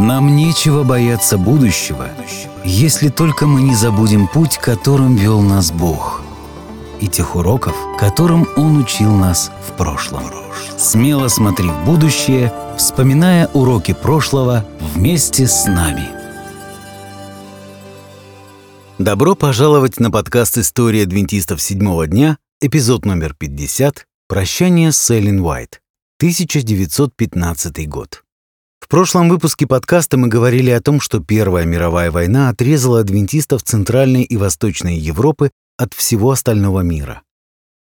Нам нечего бояться будущего, если только мы не забудем путь, которым вел нас Бог, и тех уроков, которым Он учил нас в прошлом. Смело смотри в будущее, вспоминая уроки прошлого вместе с нами. Добро пожаловать на подкаст «История адвентистов седьмого дня», эпизод номер 50 «Прощание с Эллен Уайт», 1915 год. Прошлом выпуске подкаста мы говорили о том, что Первая мировая война отрезала адвентистов Центральной и Восточной Европы от всего остального мира.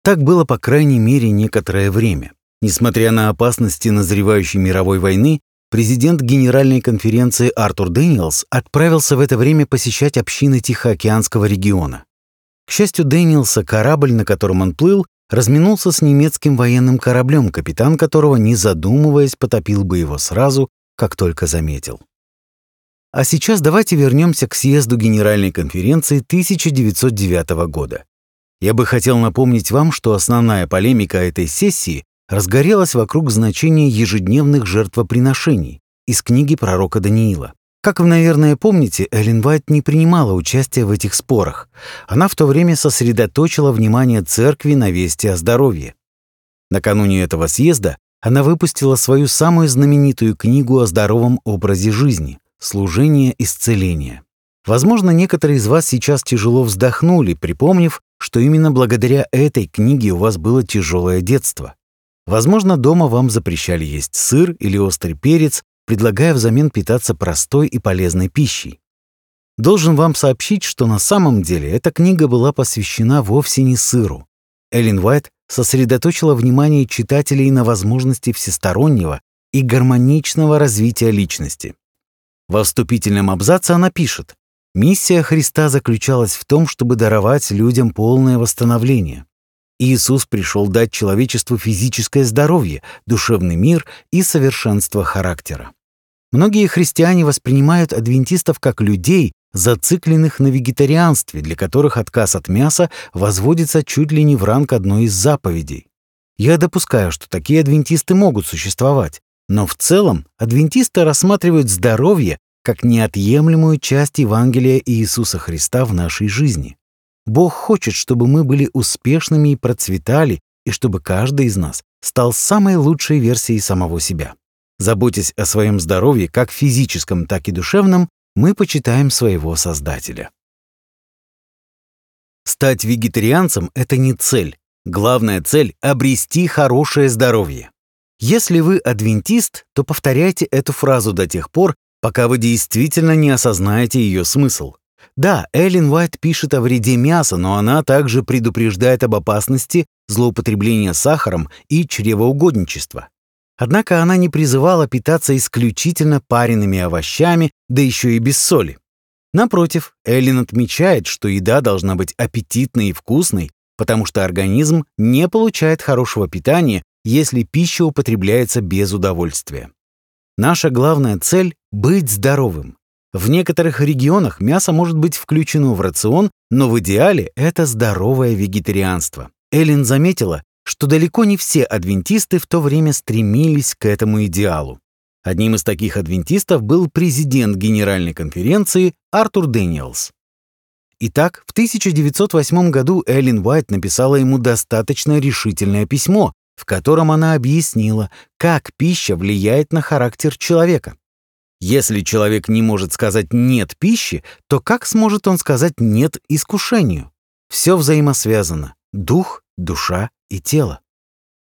Так было, по крайней мере, некоторое время. Несмотря на опасности назревающей мировой войны, президент Генеральной конференции Артур Дэниелс отправился в это время посещать общины Тихоокеанского региона. К счастью Дэниелса, корабль, на котором он плыл, разминулся с немецким военным кораблем, капитан которого, не задумываясь, потопил бы его сразу, как только заметил. А сейчас давайте вернемся к съезду Генеральной конференции 1909 года. Я бы хотел напомнить вам, что основная полемика этой сессии разгорелась вокруг значения ежедневных жертвоприношений из книги пророка Даниила. Как вы, наверное, помните, Эллен Вайт не принимала участия в этих спорах. Она в то время сосредоточила внимание церкви на вести о здоровье. Накануне этого съезда она выпустила свою самую знаменитую книгу о здоровом образе жизни «Служение исцеления». Возможно, некоторые из вас сейчас тяжело вздохнули, припомнив, что именно благодаря этой книге у вас было тяжелое детство. Возможно, дома вам запрещали есть сыр или острый перец, предлагая взамен питаться простой и полезной пищей. Должен вам сообщить, что на самом деле эта книга была посвящена вовсе не сыру. Эллен Уайт сосредоточила внимание читателей на возможности всестороннего и гармоничного развития личности. Во вступительном абзаце она пишет, «Миссия Христа заключалась в том, чтобы даровать людям полное восстановление. Иисус пришел дать человечеству физическое здоровье, душевный мир и совершенство характера. Многие христиане воспринимают адвентистов как людей, зацикленных на вегетарианстве, для которых отказ от мяса возводится чуть ли не в ранг одной из заповедей. Я допускаю, что такие адвентисты могут существовать, но в целом адвентисты рассматривают здоровье как неотъемлемую часть Евангелия Иисуса Христа в нашей жизни. Бог хочет, чтобы мы были успешными и процветали, и чтобы каждый из нас стал самой лучшей версией самого себя. Заботясь о своем здоровье, как физическом, так и душевном, мы почитаем своего Создателя. Стать вегетарианцем — это не цель. Главная цель — обрести хорошее здоровье. Если вы адвентист, то повторяйте эту фразу до тех пор, пока вы действительно не осознаете ее смысл. Да, Эллен Уайт пишет о вреде мяса, но она также предупреждает об опасности злоупотребления сахаром и чревоугодничества. Однако она не призывала питаться исключительно пареными овощами, да еще и без соли. Напротив, Эллен отмечает, что еда должна быть аппетитной и вкусной, потому что организм не получает хорошего питания, если пища употребляется без удовольствия. Наша главная цель — быть здоровым. В некоторых регионах мясо может быть включено в рацион, но в идеале это здоровое вегетарианство. Эллен заметила, что далеко не все адвентисты в то время стремились к этому идеалу. Одним из таких адвентистов был президент Генеральной конференции Артур Дэниелс. Итак, в 1908 году Эллен Уайт написала ему достаточно решительное письмо, в котором она объяснила, как пища влияет на характер человека. Если человек не может сказать «нет» пище, то как сможет он сказать «нет» искушению? Все взаимосвязано — дух, душа и тело.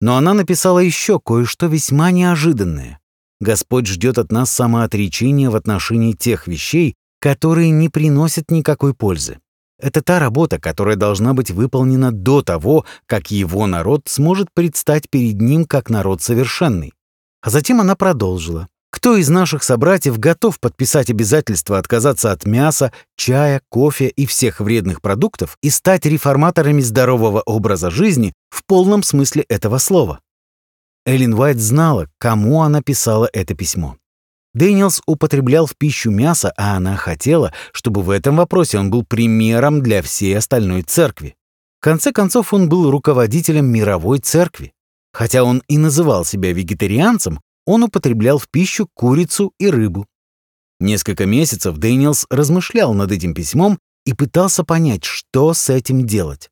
Но она написала еще кое-что весьма неожиданное. Господь ждет от нас самоотречения в отношении тех вещей, которые не приносят никакой пользы. Это та работа, которая должна быть выполнена до того, как его народ сможет предстать перед ним как народ совершенный. А затем она продолжила. Кто из наших собратьев готов подписать обязательство отказаться от мяса, чая, кофе и всех вредных продуктов и стать реформаторами здорового образа жизни в полном смысле этого слова? Эллен Уайт знала, кому она писала это письмо. Дэниелс употреблял в пищу мясо, а она хотела, чтобы в этом вопросе он был примером для всей остальной церкви. В конце концов, он был руководителем мировой церкви. Хотя он и называл себя вегетарианцем, он употреблял в пищу курицу и рыбу. Несколько месяцев Дэниелс размышлял над этим письмом и пытался понять, что с этим делать.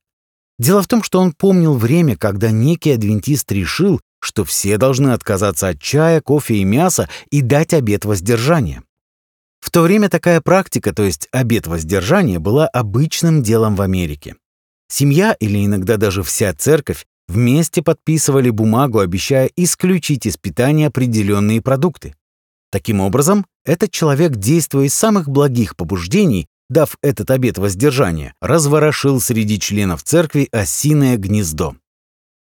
Дело в том, что он помнил время, когда некий адвентист решил, что все должны отказаться от чая, кофе и мяса и дать обет воздержания. В то время такая практика, то есть обет воздержания, была обычным делом в Америке. Семья или иногда даже вся церковь вместе подписывали бумагу, обещая исключить из питания определенные продукты. Таким образом, этот человек, действуя из самых благих побуждений, дав этот обет воздержания, разворошил среди членов церкви осиное гнездо.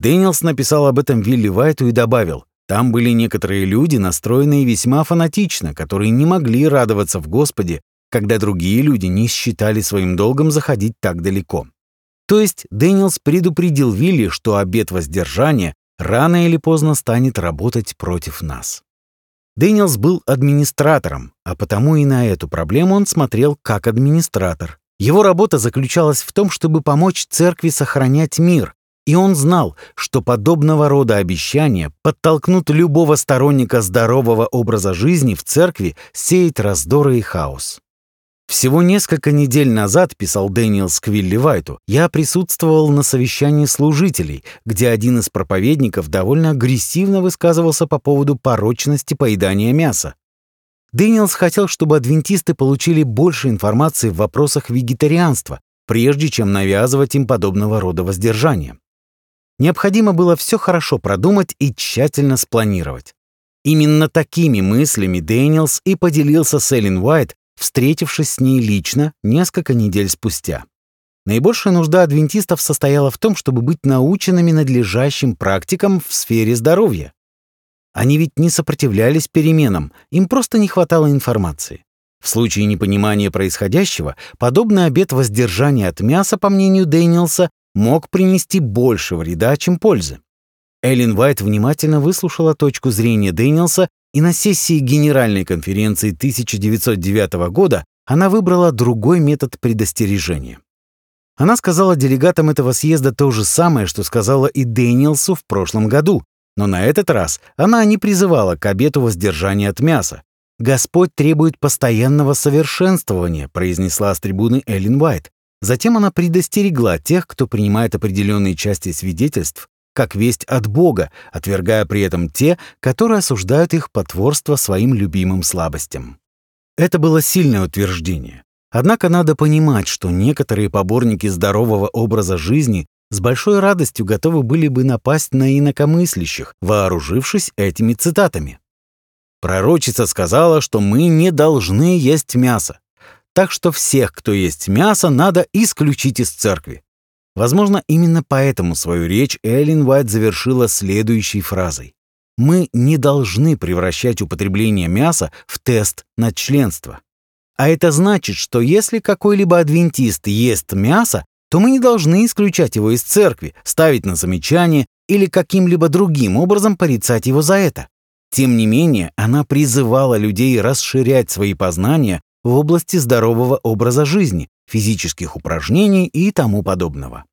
Дэниелс написал об этом Вилли Вайту и добавил, там были некоторые люди, настроенные весьма фанатично, которые не могли радоваться в Господе, когда другие люди не считали своим долгом заходить так далеко. То есть Дэниелс предупредил Вилли, что обет воздержания рано или поздно станет работать против нас. Дэниелс был администратором, а потому и на эту проблему он смотрел как администратор. Его работа заключалась в том, чтобы помочь церкви сохранять мир, и он знал, что подобного рода обещания подтолкнут любого сторонника здорового образа жизни в церкви сеять раздоры и хаос. Всего несколько недель назад, писал Дэниелс Вилли Вайту, я присутствовал на совещании служителей, где один из проповедников довольно агрессивно высказывался по поводу порочности поедания мяса. Дэниелс хотел, чтобы адвентисты получили больше информации в вопросах вегетарианства, прежде чем навязывать им подобного рода воздержание. Необходимо было все хорошо продумать и тщательно спланировать. Именно такими мыслями Дэниелс и поделился с Эллен Уайт, встретившись с ней лично несколько недель спустя. Наибольшая нужда адвентистов состояла в том, чтобы быть наученными надлежащим практикам в сфере здоровья. Они ведь не сопротивлялись переменам, им просто не хватало информации. В случае непонимания происходящего, подобный обет воздержания от мяса, по мнению Дэниелса, мог принести больше вреда, чем пользы. Эллен Вайт внимательно выслушала точку зрения Дэниелса, и на сессии Генеральной конференции 1909 года она выбрала другой метод предостережения. Она сказала делегатам этого съезда то же самое, что сказала и Дэниелсу в прошлом году, но на этот раз она не призывала к обету воздержания от мяса. «Господь требует постоянного совершенствования», произнесла с трибуны Эллен Уайт. Затем она предостерегла тех, кто принимает определенные части свидетельств, как весть от Бога, отвергая при этом те, которые осуждают их потворство своим любимым слабостям. Это было сильное утверждение. Однако надо понимать, что некоторые поборники здорового образа жизни с большой радостью готовы были бы напасть на инакомыслящих, вооружившись этими цитатами. Пророчица сказала, что мы не должны есть мясо. Так что всех, кто есть мясо, надо исключить из церкви. Возможно, именно поэтому свою речь Эллен Уайт завершила следующей фразой. «Мы не должны превращать употребление мяса в тест на членство. А это значит, что если какой-либо адвентист ест мясо, то мы не должны исключать его из церкви, ставить на замечание или каким-либо другим образом порицать его за это. Тем не менее, она призывала людей расширять свои познания в области здорового образа жизни, физических упражнений и тому подобного.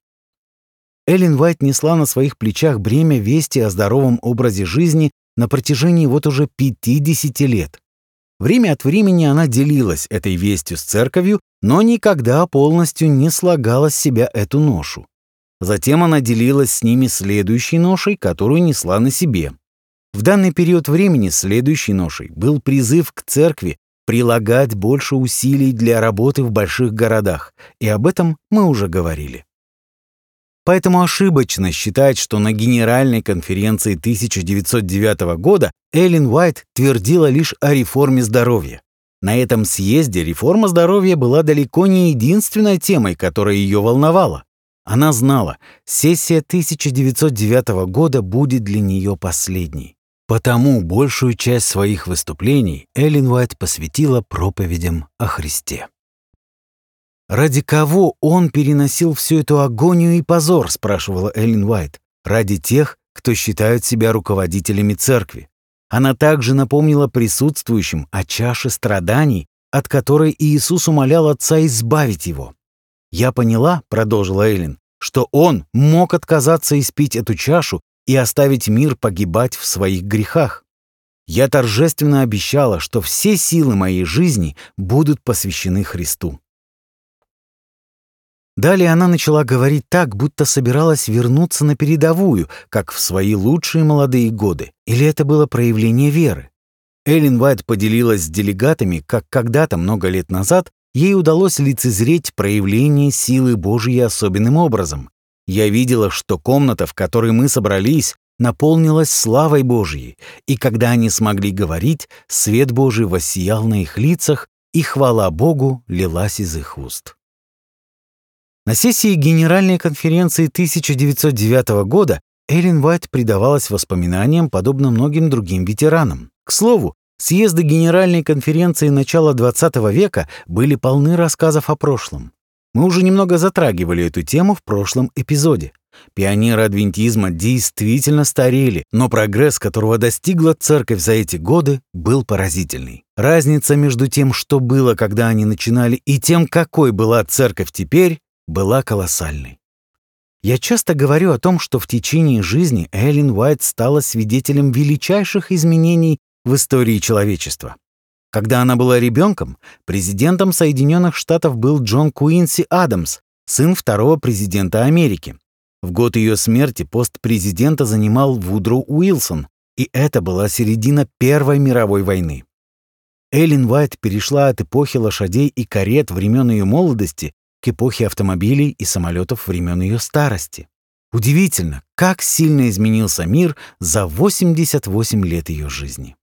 Эллен Уайт несла на своих плечах бремя вести о здоровом образе жизни на протяжении вот уже 50 лет. Время от времени она делилась этой вестью с церковью, но никогда полностью не слагала с себя эту ношу. Затем она делилась с ними следующей ношей, которую несла на себе. В данный период времени следующей ношей был призыв к церкви прилагать больше усилий для работы в больших городах, и об этом мы уже говорили. Поэтому ошибочно считать, что на Генеральной конференции 1909 года Эллен Уайт твердила лишь о реформе здоровья. На этом съезде реформа здоровья была далеко не единственной темой, которая ее волновала. Она знала, сессия 1909 года будет для нее последней. Потому большую часть своих выступлений Эллен Уайт посвятила проповедям о Христе. «Ради кого он переносил всю эту агонию и позор?» — спрашивала Эллен Уайт. «Ради тех, кто считают себя руководителями церкви». Она также напомнила присутствующим о чаше страданий, от которой Иисус умолял Отца избавить его. «Я поняла», — продолжила Эллен, «что он мог отказаться испить эту чашу и оставить мир погибать в своих грехах. Я торжественно обещала, что все силы моей жизни будут посвящены Христу. Далее она начала говорить так, будто собиралась вернуться на передовую, как в свои лучшие молодые годы. Или это было проявление веры? Эллен Уайт поделилась с делегатами, как когда-то, много лет назад, ей удалось лицезреть проявление силы Божьей особенным образом. Я видела, что комната, в которой мы собрались, наполнилась славой Божьей, и когда они смогли говорить, свет Божий воссиял на их лицах, и хвала Богу лилась из их уст. На сессии Генеральной конференции 1909 года Эллен Уайт предавалась воспоминаниям, подобно многим другим ветеранам. К слову, съезды Генеральной конференции начала XX века были полны рассказов о прошлом. Мы уже немного затрагивали эту тему в прошлом эпизоде. Пионеры адвентизма действительно старели, но прогресс, которого достигла церковь за эти годы, был поразительный. Разница между тем, что было, когда они начинали, и тем, какой была церковь теперь, была колоссальной. Я часто говорю о том, что в течение жизни Эллен Уайт стала свидетелем величайших изменений в истории человечества. Когда она была ребенком, президентом Соединенных Штатов был Джон Куинси Адамс, сын второго президента Америки. В год ее смерти пост президента занимал Вудро Уилсон, и это была середина Первой мировой войны. Эллен Уайт перешла от эпохи лошадей и карет времен ее молодости к эпохе автомобилей и самолетов времен ее старости. Удивительно, как сильно изменился мир за 88 лет ее жизни.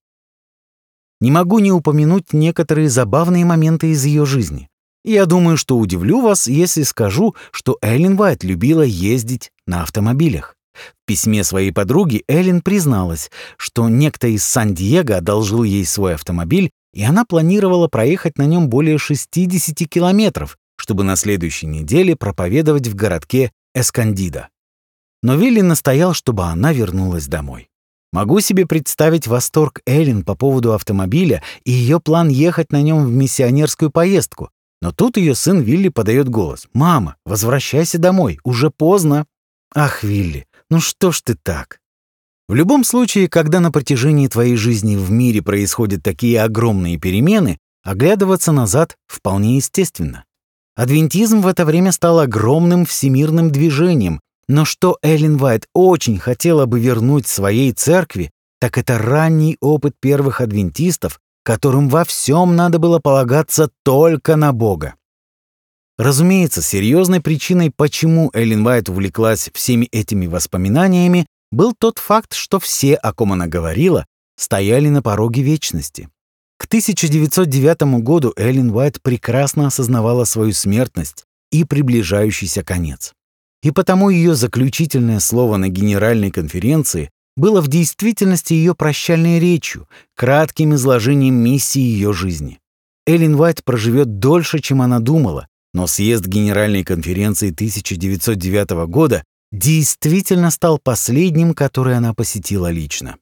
Не могу не упомянуть некоторые забавные моменты из ее жизни. Я думаю, что удивлю вас, если скажу, что Эллен Уайт любила ездить на автомобилях. В письме своей подруги Эллен призналась, что некто из Сан-Диего одолжил ей свой автомобиль, и она планировала проехать на нем более 60 километров, чтобы на следующей неделе проповедовать в городке Эскандида. Но Вилли настоял, чтобы она вернулась домой. Могу себе представить восторг Эллен по поводу автомобиля и ее план ехать на нем в миссионерскую поездку. Но тут ее сын Вилли подает голос. «Мама, возвращайся домой, уже поздно». «Ах, Вилли, ну что ж ты так?» В любом случае, когда на протяжении твоей жизни в мире происходят такие огромные перемены, оглядываться назад вполне естественно. Адвентизм в это время стал огромным всемирным движением, но что Эллен Вайт очень хотела бы вернуть своей церкви, так это ранний опыт первых адвентистов, которым во всем надо было полагаться только на Бога. Разумеется, серьезной причиной, почему Эллен Вайт увлеклась всеми этими воспоминаниями, был тот факт, что все, о ком она говорила, стояли на пороге вечности. К 1909 году Эллен Уайт прекрасно осознавала свою смертность и приближающийся конец и потому ее заключительное слово на Генеральной конференции было в действительности ее прощальной речью, кратким изложением миссии ее жизни. Эллен Уайт проживет дольше, чем она думала, но съезд Генеральной конференции 1909 года действительно стал последним, который она посетила лично.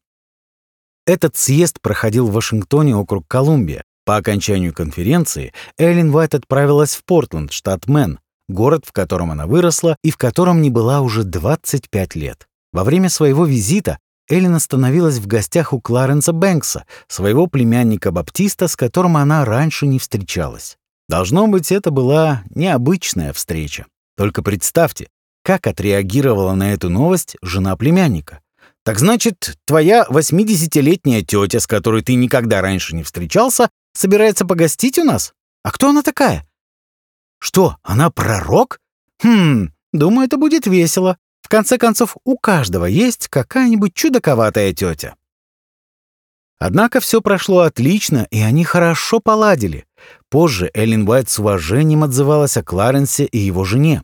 Этот съезд проходил в Вашингтоне, округ Колумбия. По окончанию конференции Эллен Уайт отправилась в Портленд, штат Мэн, город, в котором она выросла и в котором не была уже 25 лет. Во время своего визита Эллен остановилась в гостях у Кларенса Бэнкса, своего племянника Баптиста, с которым она раньше не встречалась. Должно быть, это была необычная встреча. Только представьте, как отреагировала на эту новость жена племянника. «Так значит, твоя 80-летняя тетя, с которой ты никогда раньше не встречался, собирается погостить у нас? А кто она такая? Что, она пророк? Хм, думаю, это будет весело. В конце концов, у каждого есть какая-нибудь чудаковатая тетя. Однако все прошло отлично, и они хорошо поладили. Позже Эллен Уайт с уважением отзывалась о Кларенсе и его жене.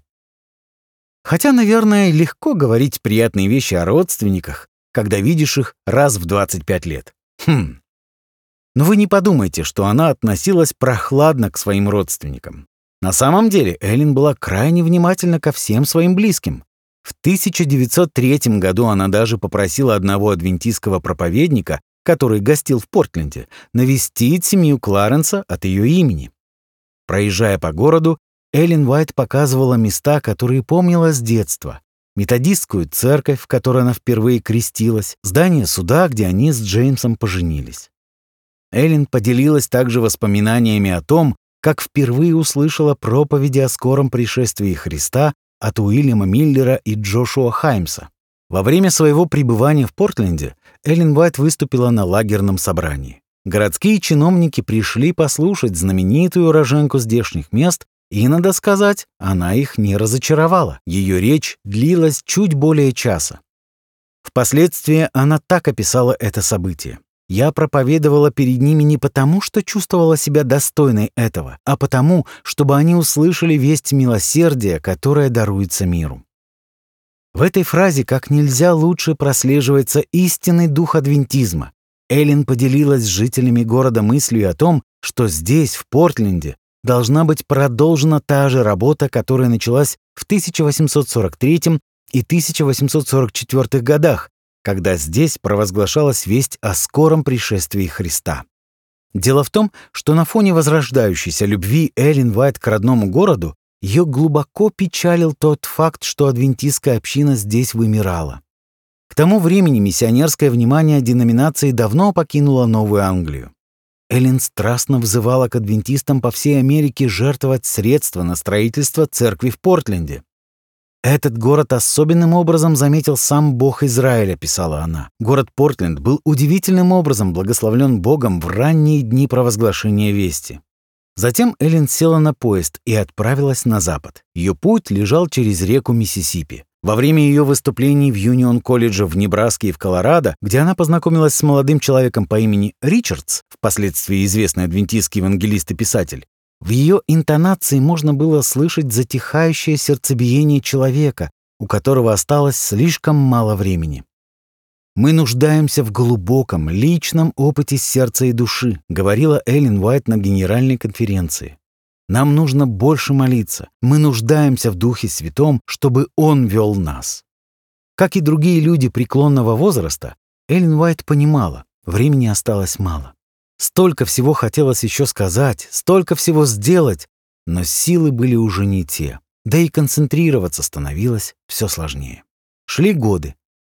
Хотя, наверное, легко говорить приятные вещи о родственниках, когда видишь их раз в 25 лет. Хм. Но вы не подумайте, что она относилась прохладно к своим родственникам. На самом деле Эллен была крайне внимательна ко всем своим близким. В 1903 году она даже попросила одного адвентистского проповедника, который гостил в Портленде, навестить семью Кларенса от ее имени. Проезжая по городу, Эллен Уайт показывала места, которые помнила с детства. методистскую церковь, в которой она впервые крестилась, здание суда, где они с Джеймсом поженились. Эллен поделилась также воспоминаниями о том, как впервые услышала проповеди о скором пришествии Христа от Уильяма Миллера и Джошуа Хаймса. Во время своего пребывания в Портленде Эллен Уайт выступила на лагерном собрании. Городские чиновники пришли послушать знаменитую уроженку здешних мест, и, надо сказать, она их не разочаровала. Ее речь длилась чуть более часа. Впоследствии она так описала это событие. Я проповедовала перед ними не потому, что чувствовала себя достойной этого, а потому, чтобы они услышали весть милосердия, которая даруется миру. В этой фразе как нельзя лучше прослеживается истинный дух адвентизма. Эллен поделилась с жителями города мыслью о том, что здесь, в Портленде, должна быть продолжена та же работа, которая началась в 1843 и 1844 годах, когда здесь провозглашалась весть о скором пришествии Христа. Дело в том, что на фоне возрождающейся любви Эллен Вайт к родному городу ее глубоко печалил тот факт, что адвентистская община здесь вымирала. К тому времени миссионерское внимание деноминации давно покинуло Новую Англию. Эллен страстно взывала к адвентистам по всей Америке жертвовать средства на строительство церкви в Портленде. «Этот город особенным образом заметил сам Бог Израиля», — писала она. «Город Портленд был удивительным образом благословлен Богом в ранние дни провозглашения вести». Затем Эллен села на поезд и отправилась на запад. Ее путь лежал через реку Миссисипи. Во время ее выступлений в Юнион-колледже в Небраске и в Колорадо, где она познакомилась с молодым человеком по имени Ричардс, впоследствии известный адвентистский евангелист и писатель, в ее интонации можно было слышать затихающее сердцебиение человека, у которого осталось слишком мало времени. «Мы нуждаемся в глубоком, личном опыте сердца и души», говорила Эллен Уайт на генеральной конференции. «Нам нужно больше молиться. Мы нуждаемся в Духе Святом, чтобы Он вел нас». Как и другие люди преклонного возраста, Эллен Уайт понимала, времени осталось мало. Столько всего хотелось еще сказать, столько всего сделать, но силы были уже не те, да и концентрироваться становилось все сложнее. Шли годы.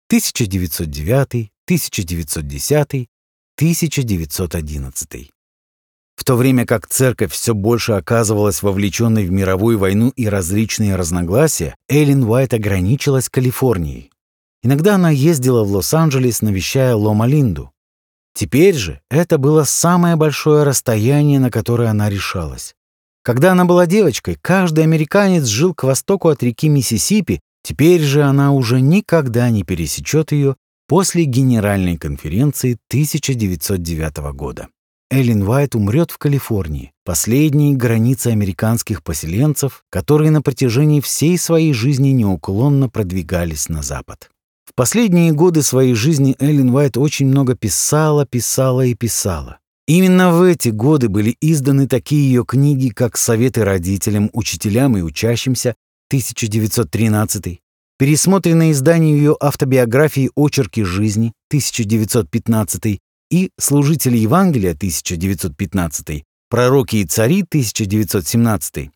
1909, 1910, 1911. В то время как церковь все больше оказывалась вовлеченной в мировую войну и различные разногласия, Эллен Уайт ограничилась Калифорнией. Иногда она ездила в Лос-Анджелес, навещая Лома Линду. Теперь же это было самое большое расстояние, на которое она решалась. Когда она была девочкой, каждый американец жил к востоку от реки Миссисипи, теперь же она уже никогда не пересечет ее после Генеральной конференции 1909 года. Эллен Уайт умрет в Калифорнии, последней границе американских поселенцев, которые на протяжении всей своей жизни неуклонно продвигались на запад. В последние годы своей жизни Эллен Уайт очень много писала, писала и писала. Именно в эти годы были изданы такие ее книги, как «Советы родителям, учителям и учащимся» 1913, пересмотренное издание ее автобиографии «Очерки жизни» 1915 и «Служители Евангелия» 1915, «Пророки и цари» 1917,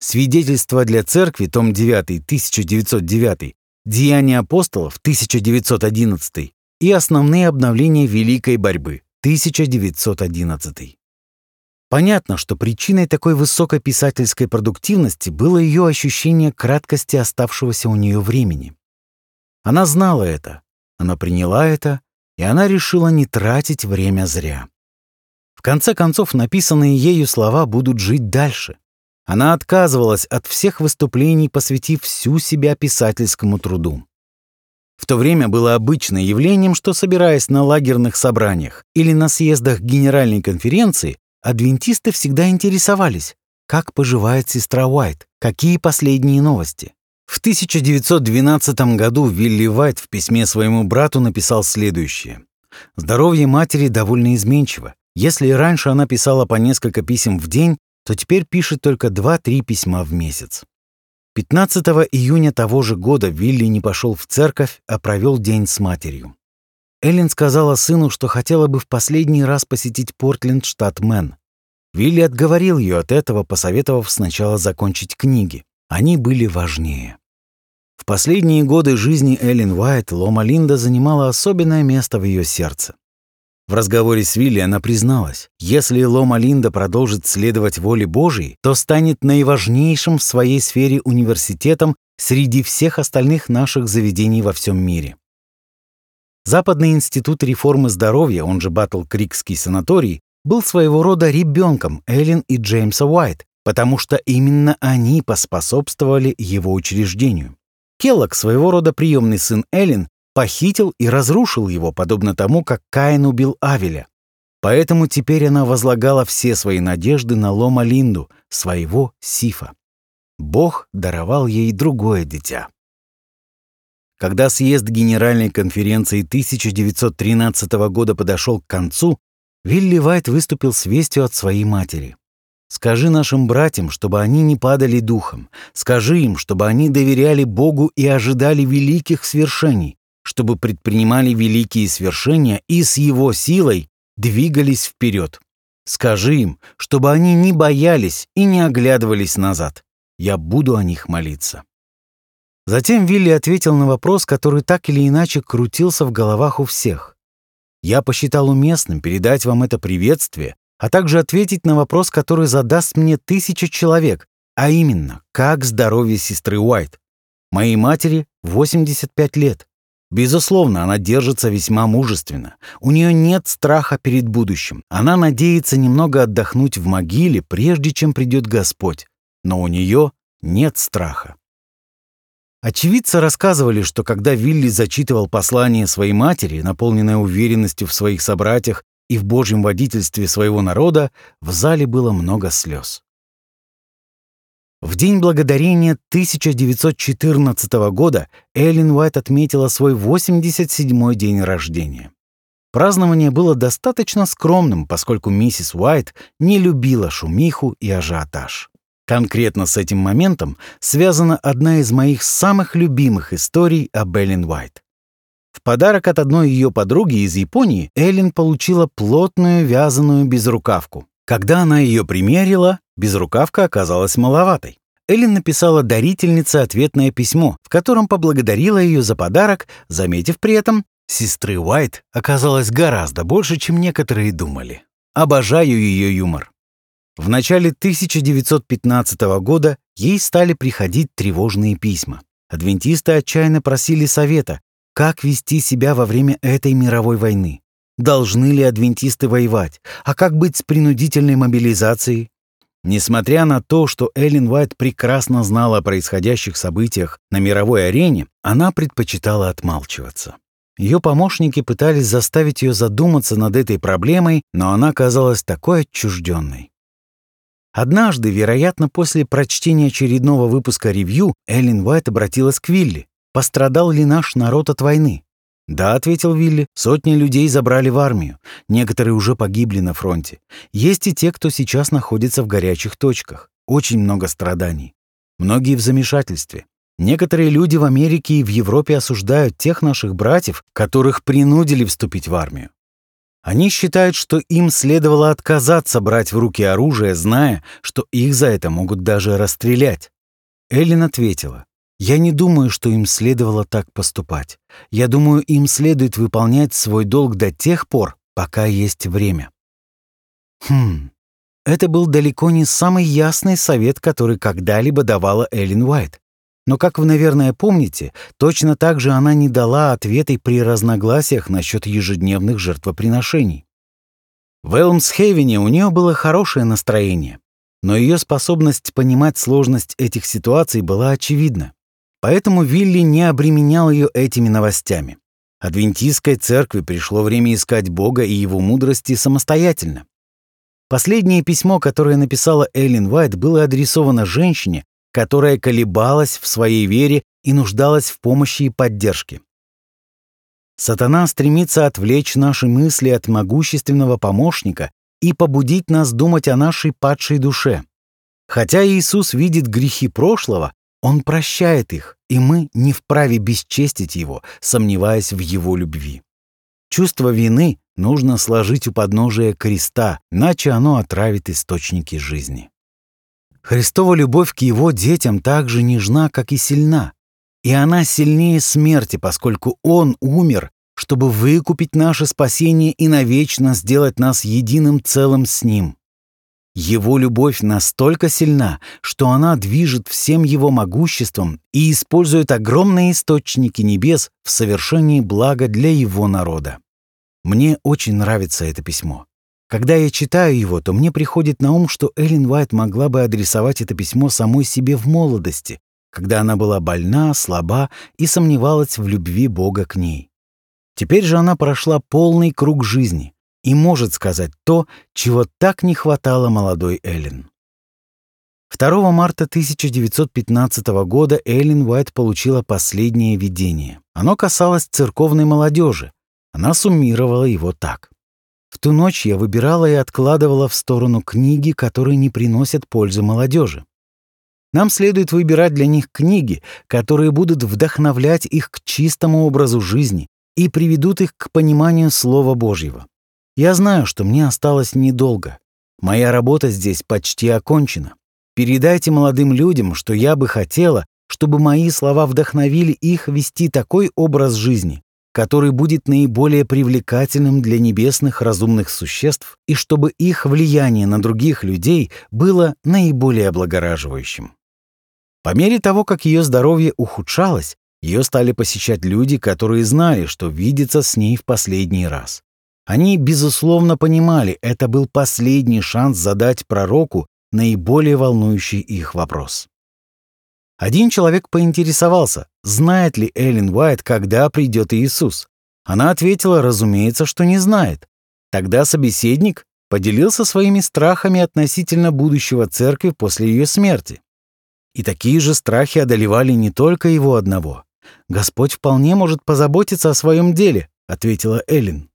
«Свидетельства для церкви», том 9, 1909, Деяния апостолов 1911 и основные обновления Великой борьбы 1911. Понятно, что причиной такой высокой писательской продуктивности было ее ощущение краткости оставшегося у нее времени. Она знала это, она приняла это, и она решила не тратить время зря. В конце концов, написанные ею слова будут жить дальше. Она отказывалась от всех выступлений, посвятив всю себя писательскому труду. В то время было обычным явлением, что, собираясь на лагерных собраниях или на съездах Генеральной конференции, адвентисты всегда интересовались, как поживает сестра Уайт, какие последние новости. В 1912 году Вилли Уайт в письме своему брату написал следующее. «Здоровье матери довольно изменчиво. Если раньше она писала по несколько писем в день, то теперь пишет только 2-3 письма в месяц. 15 июня того же года Вилли не пошел в церковь, а провел день с матерью. Эллен сказала сыну, что хотела бы в последний раз посетить Портленд, штат Мэн. Вилли отговорил ее от этого, посоветовав сначала закончить книги. Они были важнее. В последние годы жизни Эллен Уайт Лома Линда занимала особенное место в ее сердце. В разговоре с Вилли она призналась, если Лома Линда продолжит следовать воле Божьей, то станет наиважнейшим в своей сфере университетом среди всех остальных наших заведений во всем мире. Западный институт реформы здоровья, он же Батл-Крикский санаторий, был своего рода ребенком Эллен и Джеймса Уайт, потому что именно они поспособствовали его учреждению. Келлог, своего рода приемный сын Эллен, похитил и разрушил его, подобно тому, как Каин убил Авеля. Поэтому теперь она возлагала все свои надежды на Лома Линду, своего Сифа. Бог даровал ей другое дитя. Когда съезд Генеральной конференции 1913 года подошел к концу, Вилли Вайт выступил с вестью от своей матери. «Скажи нашим братьям, чтобы они не падали духом. Скажи им, чтобы они доверяли Богу и ожидали великих свершений, чтобы предпринимали великие свершения и с Его силой двигались вперед. Скажи им, чтобы они не боялись и не оглядывались назад. Я буду о них молиться». Затем Вилли ответил на вопрос, который так или иначе крутился в головах у всех. Я посчитал уместным передать вам это приветствие, а также ответить на вопрос, который задаст мне тысяча человек, а именно, как здоровье сестры Уайт. Моей матери 85 лет. Безусловно, она держится весьма мужественно. У нее нет страха перед будущим. Она надеется немного отдохнуть в могиле, прежде чем придет Господь. Но у нее нет страха. Очевидцы рассказывали, что когда Вилли зачитывал послание своей матери, наполненное уверенностью в своих собратьях и в Божьем водительстве своего народа, в зале было много слез. В День Благодарения 1914 года Эллен Уайт отметила свой 87-й день рождения. Празднование было достаточно скромным, поскольку миссис Уайт не любила шумиху и ажиотаж. Конкретно с этим моментом связана одна из моих самых любимых историй о Эллен Уайт. В подарок от одной ее подруги из Японии Эллен получила плотную вязаную безрукавку. Когда она ее примерила, безрукавка оказалась маловатой. Эллен написала дарительнице ответное письмо, в котором поблагодарила ее за подарок, заметив при этом, сестры Уайт оказалось гораздо больше, чем некоторые думали. Обожаю ее юмор. В начале 1915 года ей стали приходить тревожные письма. Адвентисты отчаянно просили совета, как вести себя во время этой мировой войны. Должны ли адвентисты воевать? А как быть с принудительной мобилизацией? Несмотря на то, что Эллен Уайт прекрасно знала о происходящих событиях на мировой арене, она предпочитала отмалчиваться. Ее помощники пытались заставить ее задуматься над этой проблемой, но она казалась такой отчужденной. Однажды, вероятно, после прочтения очередного выпуска ревью, Эллен Уайт обратилась к Вилли. «Пострадал ли наш народ от войны?» «Да», — ответил Вилли, — «сотни людей забрали в армию. Некоторые уже погибли на фронте. Есть и те, кто сейчас находится в горячих точках. Очень много страданий. Многие в замешательстве. Некоторые люди в Америке и в Европе осуждают тех наших братьев, которых принудили вступить в армию. Они считают, что им следовало отказаться брать в руки оружие, зная, что их за это могут даже расстрелять. Эллен ответила, «Я не думаю, что им следовало так поступать. Я думаю, им следует выполнять свой долг до тех пор, пока есть время». Хм, это был далеко не самый ясный совет, который когда-либо давала Эллен Уайт. Но, как вы, наверное, помните, точно так же она не дала ответы при разногласиях насчет ежедневных жертвоприношений. В Элмсхевене у нее было хорошее настроение, но ее способность понимать сложность этих ситуаций была очевидна. Поэтому Вилли не обременял ее этими новостями. Адвентистской церкви пришло время искать Бога и его мудрости самостоятельно. Последнее письмо, которое написала Эллен Уайт, было адресовано женщине, которая колебалась в своей вере и нуждалась в помощи и поддержке. Сатана стремится отвлечь наши мысли от могущественного помощника и побудить нас думать о нашей падшей душе. Хотя Иисус видит грехи прошлого, Он прощает их, и мы не вправе бесчестить Его, сомневаясь в Его любви. Чувство вины нужно сложить у подножия креста, иначе оно отравит источники жизни. Христова любовь к его детям так же нежна, как и сильна. И она сильнее смерти, поскольку Он умер, чтобы выкупить наше спасение и навечно сделать нас единым целым с Ним. Его любовь настолько сильна, что она движет всем его могуществом и использует огромные источники небес в совершении блага для его народа. Мне очень нравится это письмо. Когда я читаю его, то мне приходит на ум, что Эллен Уайт могла бы адресовать это письмо самой себе в молодости, когда она была больна, слаба и сомневалась в любви Бога к ней. Теперь же она прошла полный круг жизни, и может сказать то, чего так не хватало молодой Эллен. 2 марта 1915 года Эллен Уайт получила последнее видение. Оно касалось церковной молодежи. Она суммировала его так. В ту ночь я выбирала и откладывала в сторону книги, которые не приносят пользы молодежи. Нам следует выбирать для них книги, которые будут вдохновлять их к чистому образу жизни и приведут их к пониманию Слова Божьего. Я знаю, что мне осталось недолго. Моя работа здесь почти окончена. Передайте молодым людям, что я бы хотела, чтобы мои слова вдохновили их вести такой образ жизни, который будет наиболее привлекательным для небесных разумных существ и чтобы их влияние на других людей было наиболее облагораживающим. По мере того, как ее здоровье ухудшалось, ее стали посещать люди, которые знали, что видятся с ней в последний раз. Они, безусловно, понимали, это был последний шанс задать пророку наиболее волнующий их вопрос. Один человек поинтересовался, знает ли Эллен Уайт, когда придет Иисус. Она ответила, разумеется, что не знает. Тогда собеседник поделился своими страхами относительно будущего церкви после ее смерти. И такие же страхи одолевали не только его одного. «Господь вполне может позаботиться о своем деле», — ответила Эллен.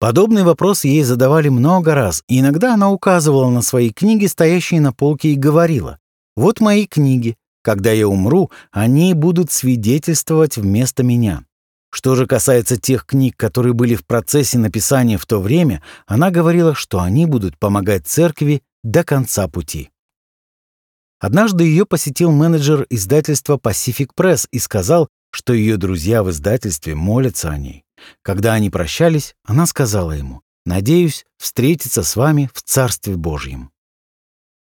Подобный вопрос ей задавали много раз, и иногда она указывала на свои книги, стоящие на полке, и говорила, «Вот мои книги. Когда я умру, они будут свидетельствовать вместо меня». Что же касается тех книг, которые были в процессе написания в то время, она говорила, что они будут помогать церкви до конца пути. Однажды ее посетил менеджер издательства Pacific Press и сказал, что ее друзья в издательстве молятся о ней. Когда они прощались, она сказала ему, «Надеюсь встретиться с вами в Царстве Божьем».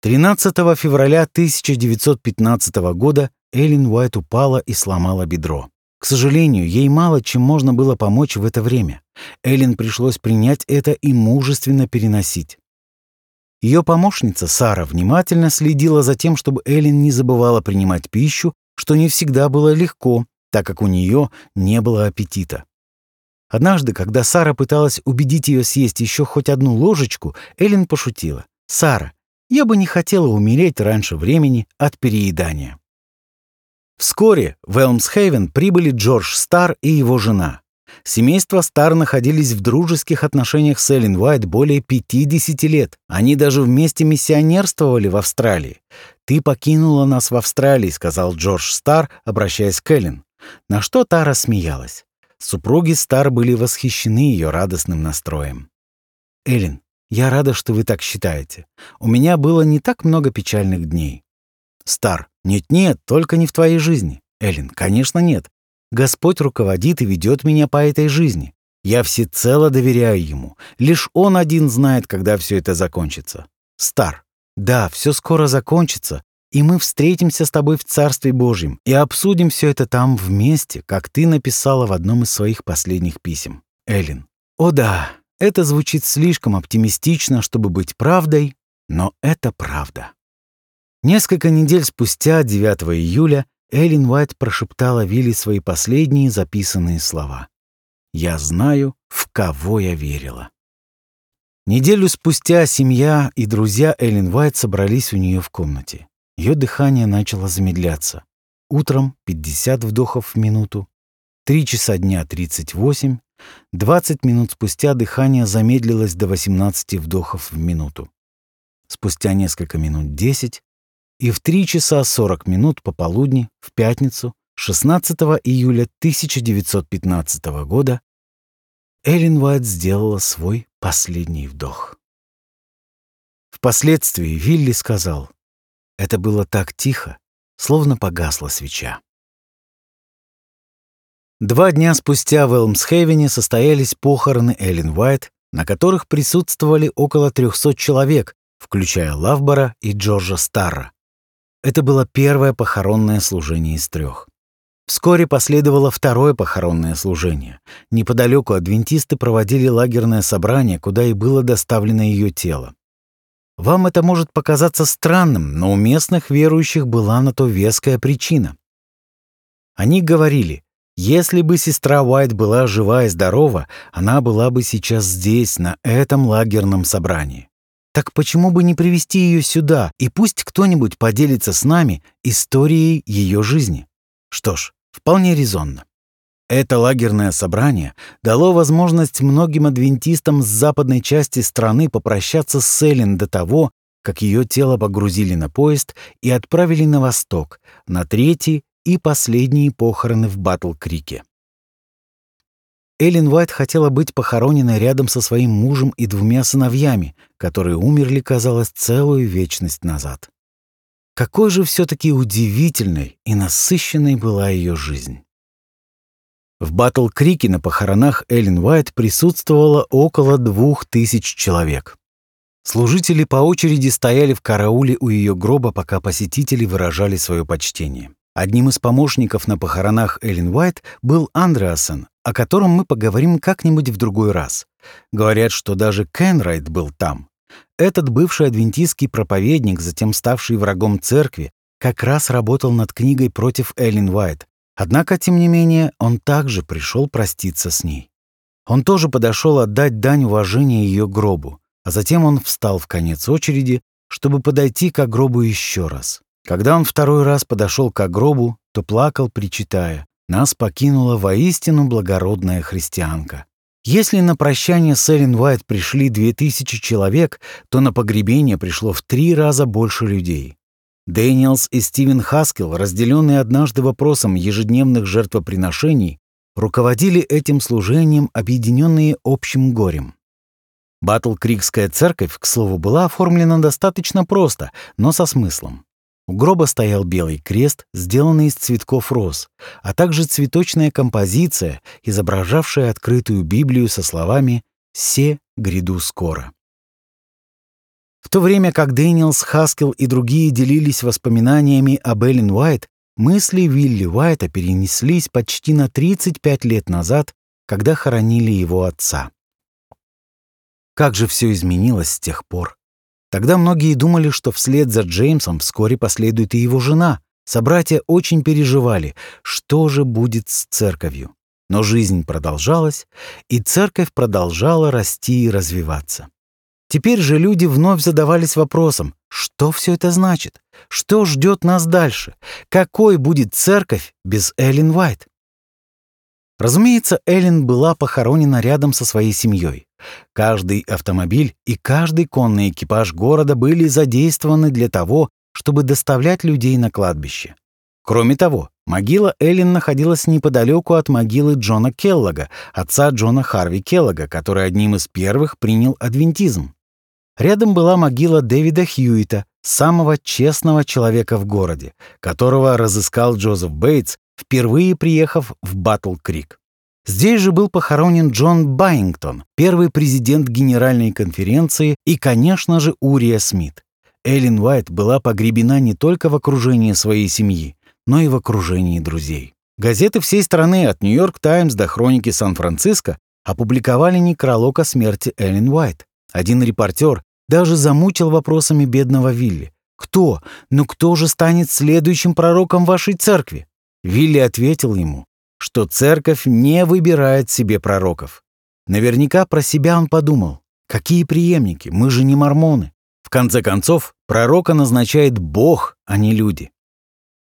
13 февраля 1915 года Эллен Уайт упала и сломала бедро. К сожалению, ей мало чем можно было помочь в это время. Эллен пришлось принять это и мужественно переносить. Ее помощница Сара внимательно следила за тем, чтобы Эллен не забывала принимать пищу, что не всегда было легко, так как у нее не было аппетита. Однажды, когда Сара пыталась убедить ее съесть еще хоть одну ложечку, Эллен пошутила. «Сара, я бы не хотела умереть раньше времени от переедания». Вскоре в Элмсхейвен прибыли Джордж Стар и его жена. Семейство Стар находились в дружеских отношениях с Эллен Уайт более 50 лет. Они даже вместе миссионерствовали в Австралии. «Ты покинула нас в Австралии», — сказал Джордж Стар, обращаясь к Эллен. На что та рассмеялась. Супруги Стар были восхищены ее радостным настроем. «Эллен, я рада, что вы так считаете. У меня было не так много печальных дней». «Стар, нет-нет, только не в твоей жизни». «Эллен, конечно, нет. Господь руководит и ведет меня по этой жизни. Я всецело доверяю Ему. Лишь Он один знает, когда все это закончится. Стар. Да, все скоро закончится, и мы встретимся с тобой в Царстве Божьем и обсудим все это там вместе, как ты написала в одном из своих последних писем. Эллен. О да, это звучит слишком оптимистично, чтобы быть правдой, но это правда. Несколько недель спустя, 9 июля, Эллен Уайт прошептала Вилли свои последние записанные слова. «Я знаю, в кого я верила». Неделю спустя семья и друзья Эллен Уайт собрались у нее в комнате. Ее дыхание начало замедляться. Утром 50 вдохов в минуту, 3 часа дня 38, 20 минут спустя дыхание замедлилось до 18 вдохов в минуту. Спустя несколько минут 10, и в 3 часа 40 минут пополудни в пятницу 16 июля 1915 года Эллен Уайт сделала свой последний вдох. Впоследствии Вилли сказал, это было так тихо, словно погасла свеча. Два дня спустя в Элмсхевене состоялись похороны Эллен Уайт, на которых присутствовали около 300 человек, включая Лавбора и Джорджа Старра. Это было первое похоронное служение из трех. Вскоре последовало второе похоронное служение. Неподалеку адвентисты проводили лагерное собрание, куда и было доставлено ее тело. Вам это может показаться странным, но у местных верующих была на то веская причина. Они говорили, если бы сестра Уайт была жива и здорова, она была бы сейчас здесь, на этом лагерном собрании. Так почему бы не привести ее сюда, и пусть кто-нибудь поделится с нами историей ее жизни? Что ж, вполне резонно. Это лагерное собрание дало возможность многим адвентистам с западной части страны попрощаться с Селин до того, как ее тело погрузили на поезд и отправили на восток, на третий и последние похороны в Батл-Крике. Эллен Уайт хотела быть похороненной рядом со своим мужем и двумя сыновьями, которые умерли, казалось, целую вечность назад. Какой же все-таки удивительной и насыщенной была ее жизнь. В Батл-Крике на похоронах Эллен Уайт присутствовало около двух тысяч человек. Служители по очереди стояли в карауле у ее гроба, пока посетители выражали свое почтение. Одним из помощников на похоронах Эллен Уайт был Андреасен, о котором мы поговорим как-нибудь в другой раз. Говорят, что даже Кенрайт был там. Этот бывший адвентистский проповедник, затем ставший врагом церкви, как раз работал над книгой против Эллен Уайт. Однако, тем не менее, он также пришел проститься с ней. Он тоже подошел отдать дань уважения ее гробу, а затем он встал в конец очереди, чтобы подойти к гробу еще раз. Когда он второй раз подошел к гробу, то плакал, причитая, «Нас покинула воистину благородная христианка». Если на прощание с Эллен Уайт пришли две тысячи человек, то на погребение пришло в три раза больше людей. Дэниелс и Стивен Хаскел, разделенные однажды вопросом ежедневных жертвоприношений, руководили этим служением, объединенные общим горем. Батл-Крикская церковь, к слову, была оформлена достаточно просто, но со смыслом. У гроба стоял белый крест, сделанный из цветков роз, а также цветочная композиция, изображавшая открытую Библию со словами «Се гряду скоро». В то время как Дэниелс, Хаскел и другие делились воспоминаниями об Эллен Уайт, мысли Вилли Уайта перенеслись почти на 35 лет назад, когда хоронили его отца. Как же все изменилось с тех пор. Тогда многие думали, что вслед за Джеймсом вскоре последует и его жена. Собратья очень переживали, что же будет с церковью. Но жизнь продолжалась, и церковь продолжала расти и развиваться. Теперь же люди вновь задавались вопросом, что все это значит? Что ждет нас дальше? Какой будет церковь без Эллен Уайт? Разумеется, Эллен была похоронена рядом со своей семьей. Каждый автомобиль и каждый конный экипаж города были задействованы для того, чтобы доставлять людей на кладбище. Кроме того, могила Эллен находилась неподалеку от могилы Джона Келлога, отца Джона Харви Келлога, который одним из первых принял адвентизм. Рядом была могила Дэвида Хьюита, самого честного человека в городе, которого разыскал Джозеф Бейтс, впервые приехав в Батл-Крик. Здесь же был похоронен Джон Байингтон, первый президент Генеральной конференции и, конечно же, Урия Смит. Эллен Уайт была погребена не только в окружении своей семьи, но и в окружении друзей. Газеты всей страны от «Нью-Йорк Таймс» до «Хроники Сан-Франциско» опубликовали некролог о смерти Эллен Уайт. Один репортер даже замучил вопросами бедного Вилли. «Кто? Ну кто же станет следующим пророком вашей церкви?» Вилли ответил ему, что церковь не выбирает себе пророков. Наверняка про себя он подумал, какие преемники, мы же не мормоны. В конце концов, пророка назначает Бог, а не люди.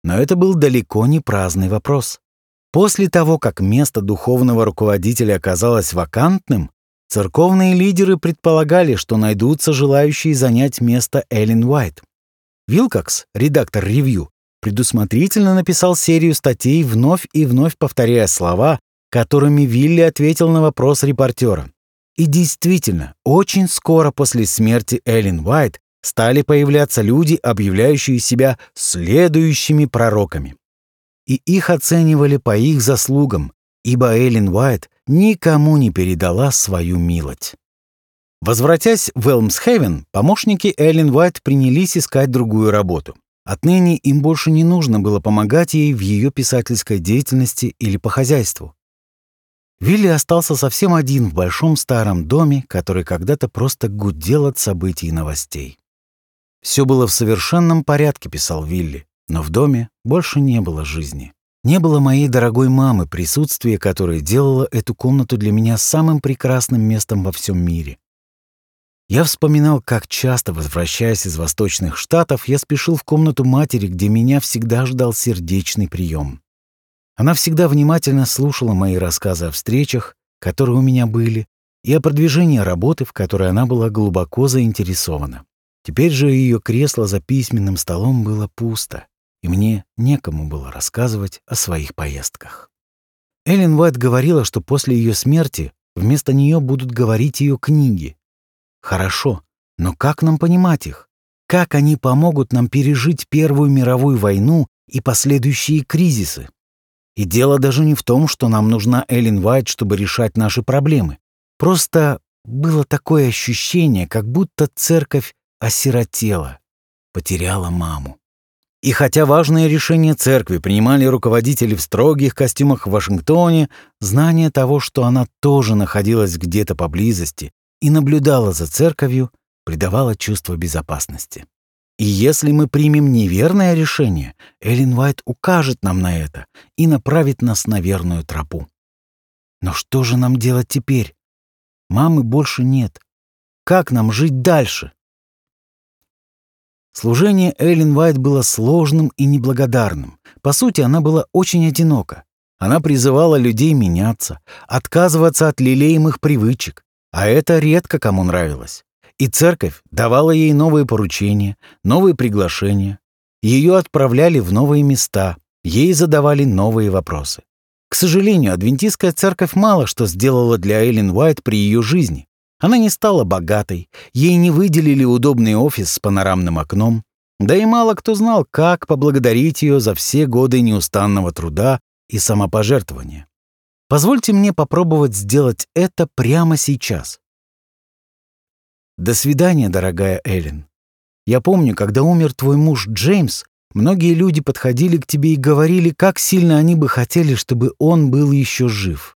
Но это был далеко не праздный вопрос. После того, как место духовного руководителя оказалось вакантным, церковные лидеры предполагали, что найдутся желающие занять место Эллен Уайт. Вилкокс, редактор ревью, предусмотрительно написал серию статей, вновь и вновь повторяя слова, которыми Вилли ответил на вопрос репортера. И действительно, очень скоро после смерти Эллен Уайт стали появляться люди, объявляющие себя следующими пророками. И их оценивали по их заслугам, ибо Эллен Уайт никому не передала свою милость. Возвратясь в Элмсхевен, помощники Эллен Уайт принялись искать другую работу. Отныне им больше не нужно было помогать ей в ее писательской деятельности или по хозяйству. Вилли остался совсем один в большом старом доме, который когда-то просто гудел от событий и новостей. Все было в совершенном порядке, писал Вилли, но в доме больше не было жизни. Не было моей дорогой мамы, присутствие которой делало эту комнату для меня самым прекрасным местом во всем мире. Я вспоминал, как часто, возвращаясь из Восточных Штатов, я спешил в комнату матери, где меня всегда ждал сердечный прием. Она всегда внимательно слушала мои рассказы о встречах, которые у меня были, и о продвижении работы, в которой она была глубоко заинтересована. Теперь же ее кресло за письменным столом было пусто, и мне некому было рассказывать о своих поездках. Эллен Уайт говорила, что после ее смерти вместо нее будут говорить ее книги, Хорошо, но как нам понимать их? Как они помогут нам пережить Первую мировую войну и последующие кризисы? И дело даже не в том, что нам нужна Эллен Уайт, чтобы решать наши проблемы. Просто было такое ощущение, как будто церковь осиротела, потеряла маму. И хотя важные решения церкви принимали руководители в строгих костюмах в Вашингтоне, знание того, что она тоже находилась где-то поблизости, и наблюдала за церковью, придавала чувство безопасности. И если мы примем неверное решение, Эллен Уайт укажет нам на это и направит нас на верную тропу. Но что же нам делать теперь? Мамы больше нет. Как нам жить дальше? Служение Эллен Уайт было сложным и неблагодарным. По сути, она была очень одинока. Она призывала людей меняться, отказываться от лелеемых привычек, а это редко кому нравилось. И церковь давала ей новые поручения, новые приглашения. Ее отправляли в новые места, ей задавали новые вопросы. К сожалению, адвентистская церковь мало что сделала для Эллен Уайт при ее жизни. Она не стала богатой, ей не выделили удобный офис с панорамным окном, да и мало кто знал, как поблагодарить ее за все годы неустанного труда и самопожертвования. Позвольте мне попробовать сделать это прямо сейчас. До свидания, дорогая Эллен. Я помню, когда умер твой муж Джеймс, многие люди подходили к тебе и говорили, как сильно они бы хотели, чтобы он был еще жив.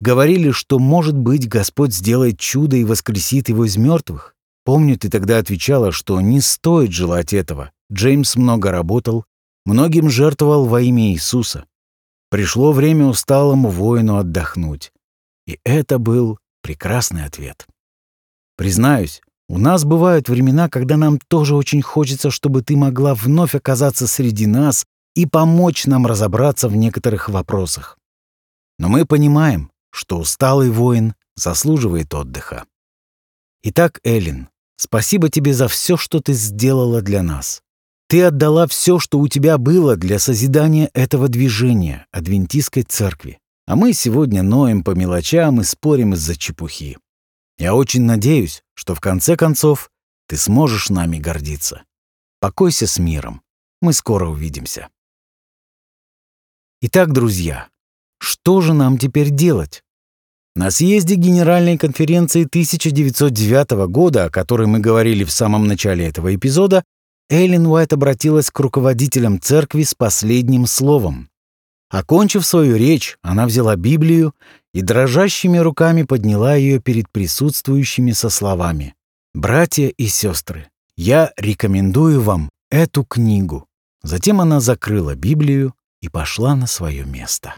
Говорили, что, может быть, Господь сделает чудо и воскресит его из мертвых. Помню, ты тогда отвечала, что не стоит желать этого. Джеймс много работал, многим жертвовал во имя Иисуса. Пришло время усталому воину отдохнуть. И это был прекрасный ответ. Признаюсь, у нас бывают времена, когда нам тоже очень хочется, чтобы ты могла вновь оказаться среди нас и помочь нам разобраться в некоторых вопросах. Но мы понимаем, что усталый воин заслуживает отдыха. Итак, Эллен, спасибо тебе за все, что ты сделала для нас. Ты отдала все, что у тебя было для созидания этого движения, адвентистской церкви. А мы сегодня ноем по мелочам и спорим из-за чепухи. Я очень надеюсь, что в конце концов ты сможешь нами гордиться. Покойся с миром. Мы скоро увидимся. Итак, друзья, что же нам теперь делать? На съезде Генеральной конференции 1909 года, о которой мы говорили в самом начале этого эпизода, Эллен Уайт обратилась к руководителям церкви с последним словом. Окончив свою речь, она взяла Библию и дрожащими руками подняла ее перед присутствующими со словами «Братья и сестры, я рекомендую вам эту книгу». Затем она закрыла Библию и пошла на свое место.